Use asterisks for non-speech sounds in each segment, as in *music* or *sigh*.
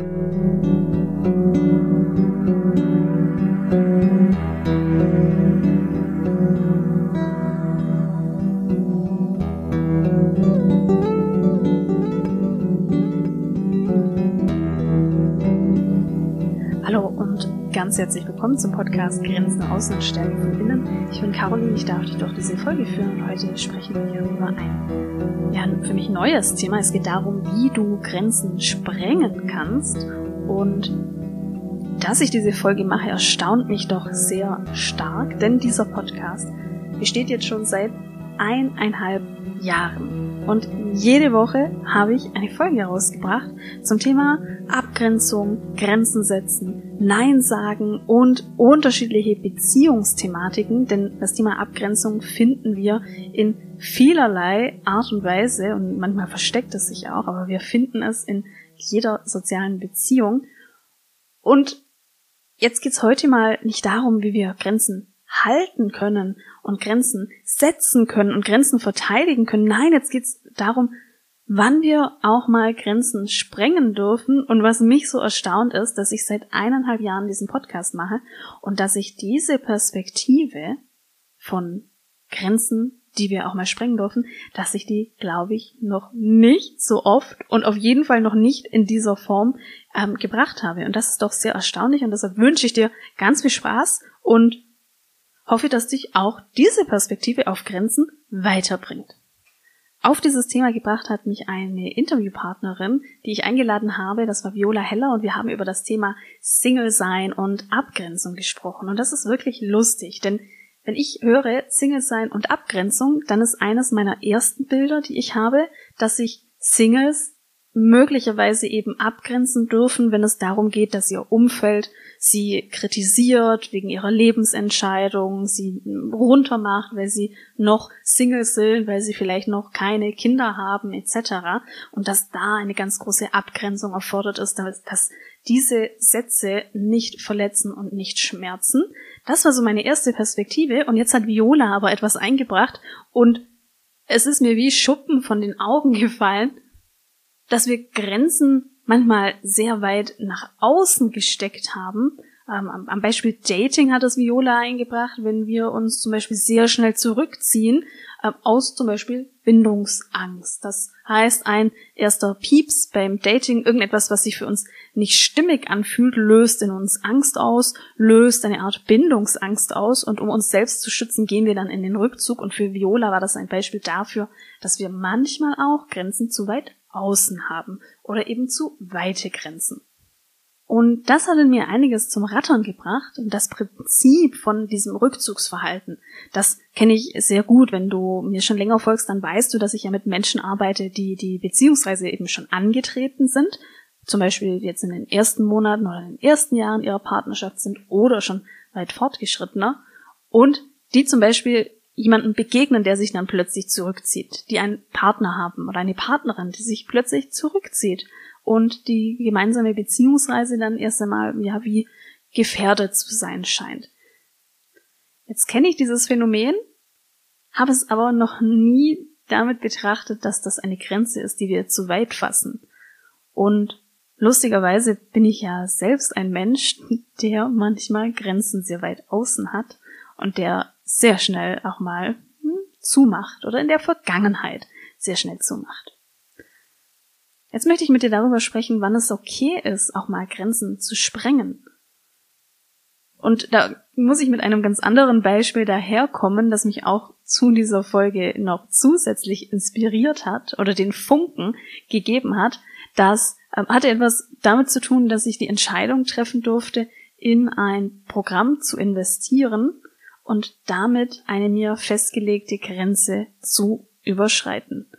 thank you ganz herzlich willkommen zum Podcast Grenzen außen und Stärke von innen. Ich bin Caroline, ich darf dich durch diese Folge führen und heute sprechen wir über ein ja, für mich neues Thema. Es geht darum, wie du Grenzen sprengen kannst und dass ich diese Folge mache, erstaunt mich doch sehr stark, denn dieser Podcast besteht jetzt schon seit eineinhalb Jahren. Und jede Woche habe ich eine Folge herausgebracht zum Thema Abgrenzung, Grenzen setzen, Nein sagen und unterschiedliche Beziehungsthematiken, denn das Thema Abgrenzung finden wir in vielerlei Art und Weise und manchmal versteckt es sich auch, aber wir finden es in jeder sozialen Beziehung. Und jetzt geht's heute mal nicht darum, wie wir Grenzen halten können und Grenzen setzen können und Grenzen verteidigen können. Nein, jetzt geht's darum, wann wir auch mal Grenzen sprengen dürfen. Und was mich so erstaunt ist, dass ich seit eineinhalb Jahren diesen Podcast mache und dass ich diese Perspektive von Grenzen, die wir auch mal sprengen dürfen, dass ich die, glaube ich, noch nicht so oft und auf jeden Fall noch nicht in dieser Form ähm, gebracht habe. Und das ist doch sehr erstaunlich und deshalb wünsche ich dir ganz viel Spaß und hoffe, dass dich auch diese Perspektive auf Grenzen weiterbringt. Auf dieses Thema gebracht hat mich eine Interviewpartnerin, die ich eingeladen habe. Das war Viola Heller und wir haben über das Thema Single sein und Abgrenzung gesprochen. Und das ist wirklich lustig, denn wenn ich höre Single sein und Abgrenzung, dann ist eines meiner ersten Bilder, die ich habe, dass sich Singles möglicherweise eben abgrenzen dürfen, wenn es darum geht, dass ihr Umfeld sie kritisiert wegen ihrer Lebensentscheidung, sie runtermacht, weil sie noch Single sind, weil sie vielleicht noch keine Kinder haben etc. Und dass da eine ganz große Abgrenzung erfordert ist, dass diese Sätze nicht verletzen und nicht schmerzen. Das war so meine erste Perspektive und jetzt hat Viola aber etwas eingebracht und es ist mir wie Schuppen von den Augen gefallen, dass wir Grenzen manchmal sehr weit nach außen gesteckt haben. Ähm, am Beispiel Dating hat das Viola eingebracht, wenn wir uns zum Beispiel sehr schnell zurückziehen äh, aus zum Beispiel Bindungsangst. Das heißt, ein erster Pieps beim Dating, irgendetwas, was sich für uns nicht stimmig anfühlt, löst in uns Angst aus, löst eine Art Bindungsangst aus und um uns selbst zu schützen, gehen wir dann in den Rückzug und für Viola war das ein Beispiel dafür, dass wir manchmal auch Grenzen zu weit außen haben oder eben zu weite Grenzen. Und das hat in mir einiges zum Rattern gebracht und das Prinzip von diesem Rückzugsverhalten, das kenne ich sehr gut. Wenn du mir schon länger folgst, dann weißt du, dass ich ja mit Menschen arbeite, die die Beziehungsreise eben schon angetreten sind, zum Beispiel jetzt in den ersten Monaten oder in den ersten Jahren ihrer Partnerschaft sind oder schon weit fortgeschrittener und die zum Beispiel jemanden begegnen, der sich dann plötzlich zurückzieht, die einen Partner haben oder eine Partnerin, die sich plötzlich zurückzieht und die gemeinsame Beziehungsreise dann erst einmal ja wie gefährdet zu sein scheint. Jetzt kenne ich dieses Phänomen, habe es aber noch nie damit betrachtet, dass das eine Grenze ist, die wir zu weit fassen. Und lustigerweise bin ich ja selbst ein Mensch, *laughs* der manchmal Grenzen sehr weit außen hat und der sehr schnell auch mal hm, zumacht oder in der Vergangenheit sehr schnell zumacht. Jetzt möchte ich mit dir darüber sprechen, wann es okay ist, auch mal Grenzen zu sprengen. Und da muss ich mit einem ganz anderen Beispiel daherkommen, das mich auch zu dieser Folge noch zusätzlich inspiriert hat oder den Funken gegeben hat. Das ähm, hatte etwas damit zu tun, dass ich die Entscheidung treffen durfte, in ein Programm zu investieren, und damit eine mir festgelegte Grenze zu überschreiten.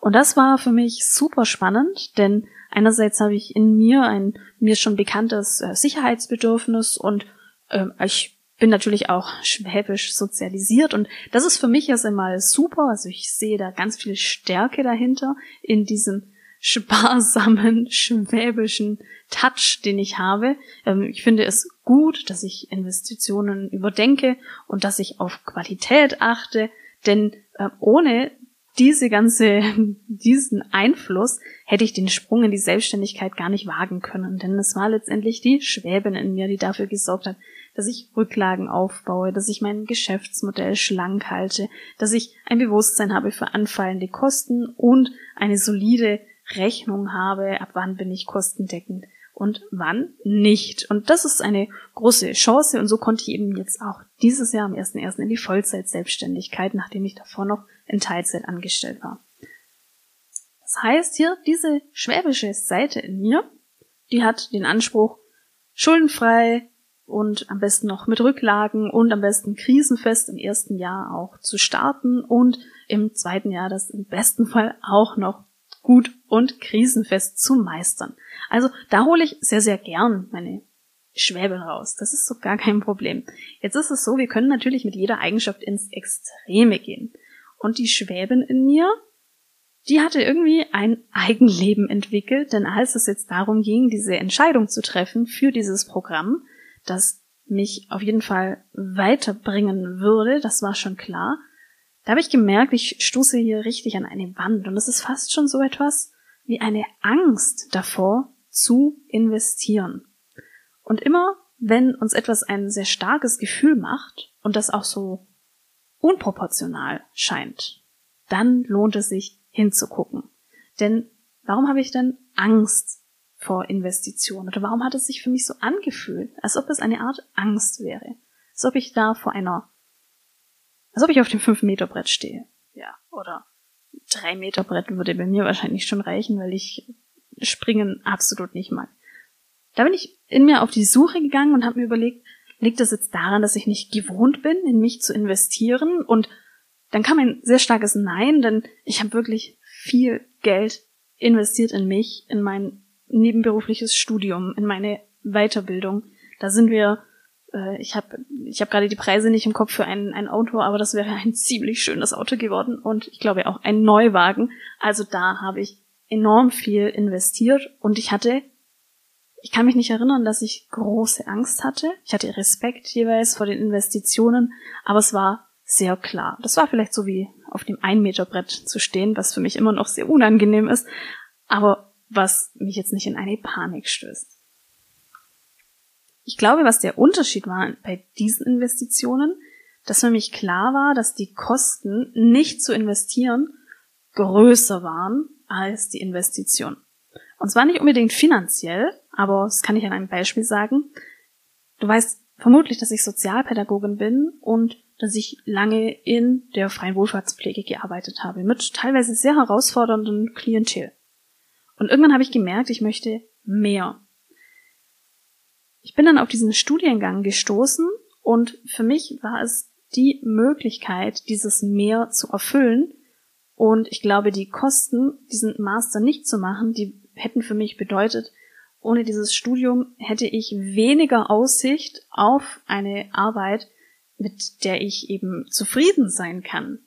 Und das war für mich super spannend, denn einerseits habe ich in mir ein mir schon bekanntes äh, Sicherheitsbedürfnis und äh, ich bin natürlich auch schwäbisch sozialisiert und das ist für mich erst einmal super. Also ich sehe da ganz viel Stärke dahinter in diesem sparsamen, schwäbischen Touch, den ich habe. Ähm, ich finde es gut, dass ich Investitionen überdenke und dass ich auf Qualität achte, denn äh, ohne diese ganze, *laughs* diesen Einfluss hätte ich den Sprung in die Selbstständigkeit gar nicht wagen können, denn es war letztendlich die Schwäbin in mir, die dafür gesorgt hat, dass ich Rücklagen aufbaue, dass ich mein Geschäftsmodell schlank halte, dass ich ein Bewusstsein habe für anfallende Kosten und eine solide Rechnung habe, ab wann bin ich kostendeckend und wann nicht. Und das ist eine große Chance und so konnte ich eben jetzt auch dieses Jahr am 1.1. in die Vollzeit-Selbstständigkeit, nachdem ich davor noch in Teilzeit angestellt war. Das heißt hier, diese schwäbische Seite in mir, die hat den Anspruch, schuldenfrei und am besten noch mit Rücklagen und am besten krisenfest im ersten Jahr auch zu starten und im zweiten Jahr das im besten Fall auch noch gut und krisenfest zu meistern. Also da hole ich sehr, sehr gern meine Schwäbin raus. Das ist so gar kein Problem. Jetzt ist es so, wir können natürlich mit jeder Eigenschaft ins Extreme gehen. Und die Schwäbin in mir, die hatte irgendwie ein Eigenleben entwickelt, denn als es jetzt darum ging, diese Entscheidung zu treffen für dieses Programm, das mich auf jeden Fall weiterbringen würde, das war schon klar, da habe ich gemerkt, ich stoße hier richtig an eine Wand und es ist fast schon so etwas wie eine Angst davor zu investieren. Und immer, wenn uns etwas ein sehr starkes Gefühl macht und das auch so unproportional scheint, dann lohnt es sich hinzugucken. Denn warum habe ich denn Angst vor Investitionen? Oder warum hat es sich für mich so angefühlt, als ob es eine Art Angst wäre? Als ob ich da vor einer als ob ich auf dem 5-Meter-Brett stehe. Ja, oder 3-Meter-Brett würde bei mir wahrscheinlich schon reichen, weil ich Springen absolut nicht mag. Da bin ich in mir auf die Suche gegangen und habe mir überlegt, liegt das jetzt daran, dass ich nicht gewohnt bin, in mich zu investieren? Und dann kam ein sehr starkes Nein, denn ich habe wirklich viel Geld investiert in mich, in mein nebenberufliches Studium, in meine Weiterbildung. Da sind wir äh, ich habe ich hab gerade die Preise nicht im Kopf für ein, ein Auto, aber das wäre ein *laughs* ziemlich schönes Auto geworden und ich glaube auch ein Neuwagen. Also da habe ich enorm viel investiert und ich hatte, ich kann mich nicht erinnern, dass ich große Angst hatte. Ich hatte Respekt jeweils vor den Investitionen, aber es war sehr klar. Das war vielleicht so wie auf dem Ein-Meter-Brett zu stehen, was für mich immer noch sehr unangenehm ist, aber was mich jetzt nicht in eine Panik stößt. Ich glaube, was der Unterschied war bei diesen Investitionen, dass für mich klar war, dass die Kosten nicht zu investieren größer waren als die Investition. Und zwar nicht unbedingt finanziell, aber das kann ich an einem Beispiel sagen. Du weißt vermutlich, dass ich Sozialpädagogin bin und dass ich lange in der freien Wohlfahrtspflege gearbeitet habe, mit teilweise sehr herausfordernden Klientel. Und irgendwann habe ich gemerkt, ich möchte mehr. Ich bin dann auf diesen Studiengang gestoßen und für mich war es die Möglichkeit, dieses Mehr zu erfüllen. Und ich glaube, die Kosten, diesen Master nicht zu machen, die hätten für mich bedeutet, ohne dieses Studium hätte ich weniger Aussicht auf eine Arbeit, mit der ich eben zufrieden sein kann.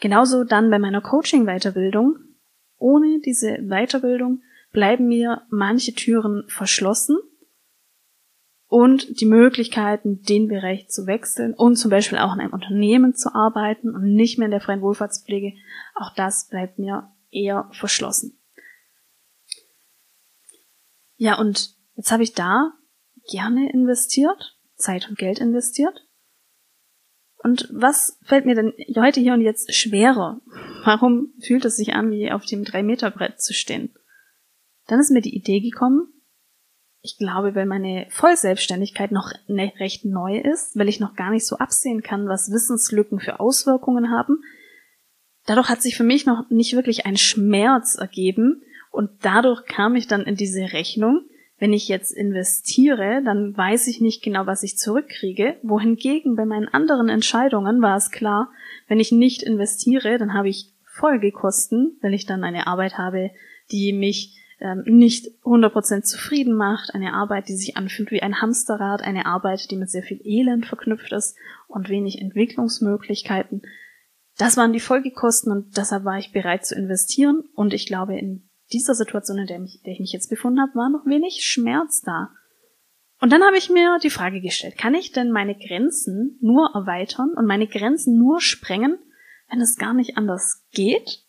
Genauso dann bei meiner Coaching-Weiterbildung. Ohne diese Weiterbildung bleiben mir manche Türen verschlossen und die Möglichkeiten, den Bereich zu wechseln und zum Beispiel auch in einem Unternehmen zu arbeiten und nicht mehr in der freien Wohlfahrtspflege, auch das bleibt mir eher verschlossen. Ja, und jetzt habe ich da gerne investiert, Zeit und Geld investiert. Und was fällt mir denn heute hier und jetzt schwerer? Warum fühlt es sich an, wie auf dem 3-Meter-Brett zu stehen? Dann ist mir die Idee gekommen, ich glaube, weil meine Vollselbstständigkeit noch ne, recht neu ist, weil ich noch gar nicht so absehen kann, was Wissenslücken für Auswirkungen haben. Dadurch hat sich für mich noch nicht wirklich ein Schmerz ergeben und dadurch kam ich dann in diese Rechnung, wenn ich jetzt investiere, dann weiß ich nicht genau, was ich zurückkriege. Wohingegen bei meinen anderen Entscheidungen war es klar, wenn ich nicht investiere, dann habe ich Folgekosten, weil ich dann eine Arbeit habe, die mich ähm, nicht 100% zufrieden macht, eine Arbeit, die sich anfühlt wie ein Hamsterrad, eine Arbeit, die mit sehr viel Elend verknüpft ist und wenig Entwicklungsmöglichkeiten. Das waren die Folgekosten und deshalb war ich bereit zu investieren und ich glaube, in dieser Situation, in der, mich, der ich mich jetzt befunden habe, war noch wenig Schmerz da. Und dann habe ich mir die Frage gestellt, kann ich denn meine Grenzen nur erweitern und meine Grenzen nur sprengen, wenn es gar nicht anders geht?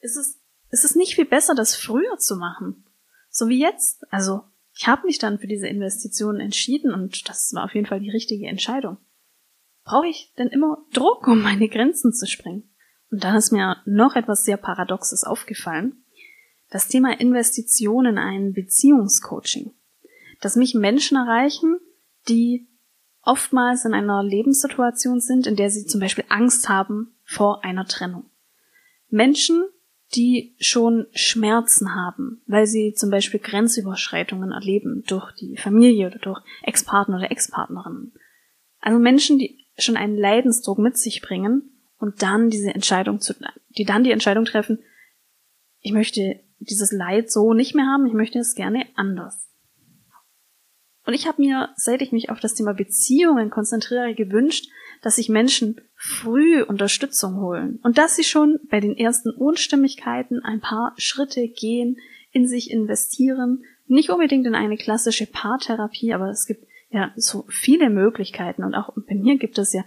Ist es, ist es nicht viel besser, das früher zu machen? So wie jetzt? Also, ich habe mich dann für diese Investitionen entschieden und das war auf jeden Fall die richtige Entscheidung. Brauche ich denn immer Druck, um meine Grenzen zu sprengen? Und dann ist mir noch etwas sehr Paradoxes aufgefallen. Das Thema Investition in ein Beziehungscoaching. Dass mich Menschen erreichen, die oftmals in einer Lebenssituation sind, in der sie zum Beispiel Angst haben vor einer Trennung. Menschen, die schon Schmerzen haben, weil sie zum Beispiel Grenzüberschreitungen erleben durch die Familie oder durch Ex-Partner oder Ex-Partnerinnen. Also Menschen, die schon einen Leidensdruck mit sich bringen und dann diese Entscheidung zu, die dann die Entscheidung treffen, ich möchte dieses Leid so nicht mehr haben, ich möchte es gerne anders. Und ich habe mir, seit ich mich auf das Thema Beziehungen konzentriere, gewünscht, dass sich Menschen früh Unterstützung holen. Und dass sie schon bei den ersten Unstimmigkeiten ein paar Schritte gehen, in sich investieren, nicht unbedingt in eine klassische Paartherapie, aber es gibt ja so viele Möglichkeiten. Und auch bei mir gibt es ja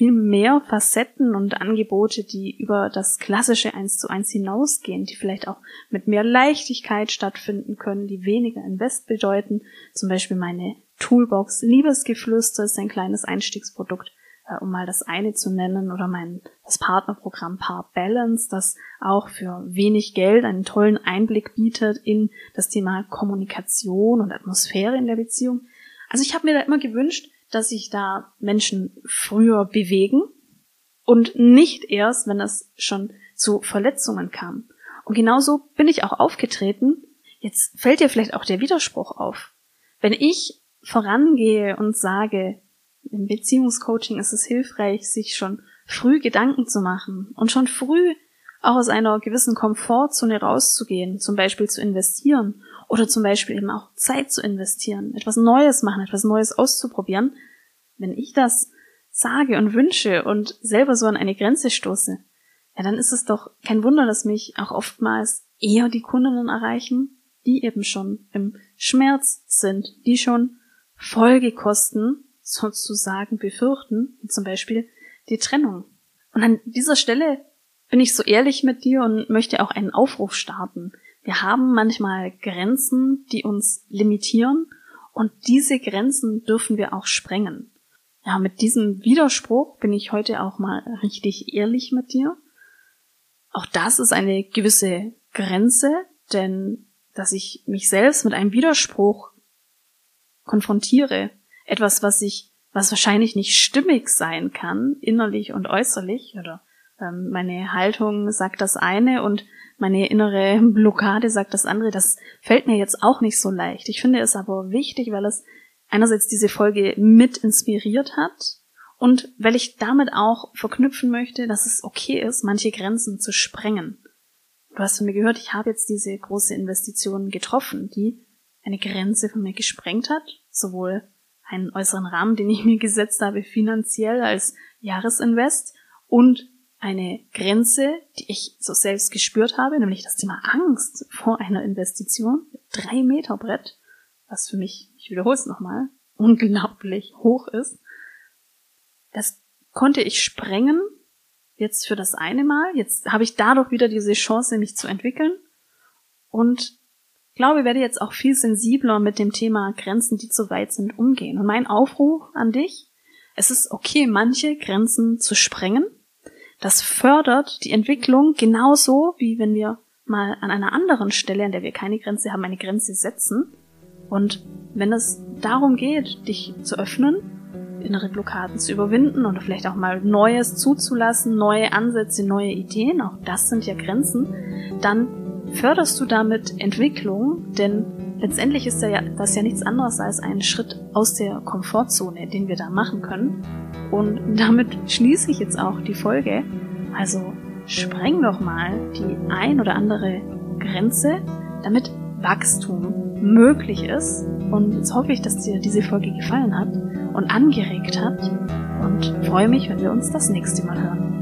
viel mehr Facetten und Angebote, die über das klassische eins zu eins hinausgehen, die vielleicht auch mit mehr Leichtigkeit stattfinden können, die weniger Invest bedeuten. Zum Beispiel meine Toolbox Liebesgeflüster ist ein kleines Einstiegsprodukt, äh, um mal das eine zu nennen, oder mein das Partnerprogramm Paar Balance, das auch für wenig Geld einen tollen Einblick bietet in das Thema Kommunikation und Atmosphäre in der Beziehung. Also ich habe mir da immer gewünscht, dass sich da Menschen früher bewegen und nicht erst, wenn es schon zu Verletzungen kam. Und genauso bin ich auch aufgetreten. Jetzt fällt dir vielleicht auch der Widerspruch auf. Wenn ich vorangehe und sage, im Beziehungscoaching ist es hilfreich, sich schon früh Gedanken zu machen und schon früh auch aus einer gewissen Komfortzone rauszugehen, zum Beispiel zu investieren oder zum Beispiel eben auch Zeit zu investieren, etwas Neues machen, etwas Neues auszuprobieren. Wenn ich das sage und wünsche und selber so an eine Grenze stoße, ja, dann ist es doch kein Wunder, dass mich auch oftmals eher die Kundinnen erreichen, die eben schon im Schmerz sind, die schon Folgekosten sozusagen befürchten, zum Beispiel die Trennung. Und an dieser Stelle bin ich so ehrlich mit dir und möchte auch einen Aufruf starten. Wir haben manchmal Grenzen, die uns limitieren und diese Grenzen dürfen wir auch sprengen. Ja, mit diesem Widerspruch bin ich heute auch mal richtig ehrlich mit dir. Auch das ist eine gewisse Grenze, denn dass ich mich selbst mit einem Widerspruch konfrontiere, etwas, was ich, was wahrscheinlich nicht stimmig sein kann, innerlich und äußerlich, oder ähm, meine Haltung sagt das eine und meine innere Blockade sagt das andere. Das fällt mir jetzt auch nicht so leicht. Ich finde es aber wichtig, weil es einerseits diese Folge mit inspiriert hat und weil ich damit auch verknüpfen möchte, dass es okay ist, manche Grenzen zu sprengen. Du hast von mir gehört, ich habe jetzt diese große Investition getroffen, die eine Grenze von mir gesprengt hat, sowohl einen äußeren Rahmen, den ich mir gesetzt habe, finanziell als Jahresinvest und eine Grenze, die ich so selbst gespürt habe, nämlich das Thema Angst vor einer Investition. Drei Meter Brett, was für mich, ich wiederhole es nochmal, unglaublich hoch ist. Das konnte ich sprengen, jetzt für das eine Mal. Jetzt habe ich dadurch wieder diese Chance, mich zu entwickeln. Und glaube, werde jetzt auch viel sensibler mit dem Thema Grenzen, die zu weit sind, umgehen. Und mein Aufruf an dich, es ist okay, manche Grenzen zu sprengen das fördert die Entwicklung genauso, wie wenn wir mal an einer anderen Stelle, an der wir keine Grenze haben, eine Grenze setzen. Und wenn es darum geht, dich zu öffnen, innere Blockaden zu überwinden oder vielleicht auch mal Neues zuzulassen, neue Ansätze, neue Ideen, auch das sind ja Grenzen, dann förderst du damit Entwicklung, denn letztendlich ist das ja nichts anderes als ein Schritt aus der Komfortzone, den wir da machen können. Und damit schließe ich jetzt auch die Folge. Also spreng doch mal die ein oder andere Grenze, damit Wachstum möglich ist. Und jetzt hoffe ich, dass dir diese Folge gefallen hat und angeregt hat. Und freue mich, wenn wir uns das nächste Mal hören.